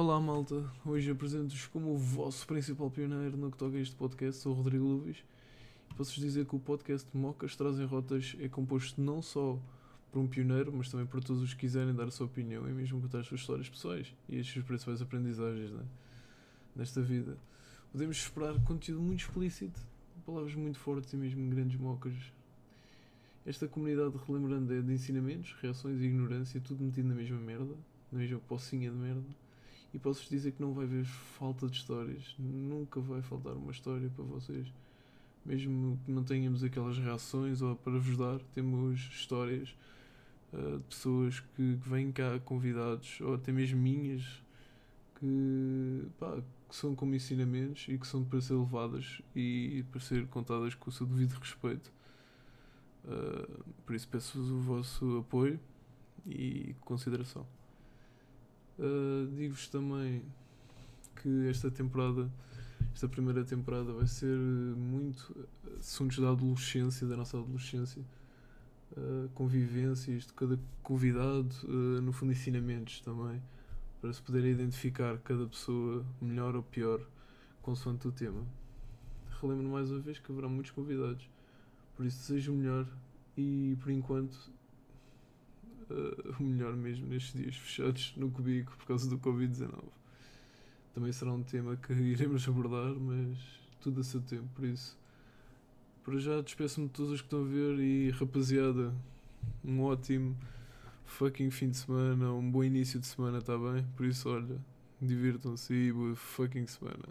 Olá malta, hoje apresento-vos como o vosso principal pioneiro no que toca a este podcast, sou o Rodrigo Luvis. Posso-vos dizer que o podcast Mocas Trazem Rotas é composto não só por um pioneiro, mas também por todos os que quiserem dar a sua opinião e mesmo contar as suas histórias pessoais e as suas principais aprendizagens né? nesta vida. Podemos esperar conteúdo muito explícito, palavras muito fortes e mesmo grandes mocas. Esta comunidade, relembrando, é de ensinamentos, reações e ignorância, tudo metido na mesma merda, na mesma pocinha de merda e posso-vos dizer que não vai haver falta de histórias. Nunca vai faltar uma história para vocês. Mesmo que não tenhamos aquelas reações ou para vos dar, temos histórias uh, de pessoas que, que, vêm cá convidados, ou até mesmo minhas, que, pá, que são como ensinamentos e que são para ser levadas e para ser contadas com o seu devido respeito. Uh, por isso peço-vos o vosso apoio e consideração. Uh, Digo-vos também que esta temporada, esta primeira temporada, vai ser muito assuntos da adolescência, da nossa adolescência, uh, convivências de cada convidado, uh, no fundo, ensinamentos também, para se poder identificar cada pessoa melhor ou pior, consoante o tema. Relembro mais uma vez que haverá muitos convidados, por isso desejo o melhor e por enquanto uh, o melhor mesmo nestes dias fechados no cubico por causa do Covid-19. Também será um tema que iremos abordar, mas tudo a seu tempo, por isso. Para já despeço-me de todos os que estão a ver e rapaziada, um ótimo fucking fim de semana, um bom início de semana, tá bem? Por isso, olha, divirtam-se e boa fucking semana.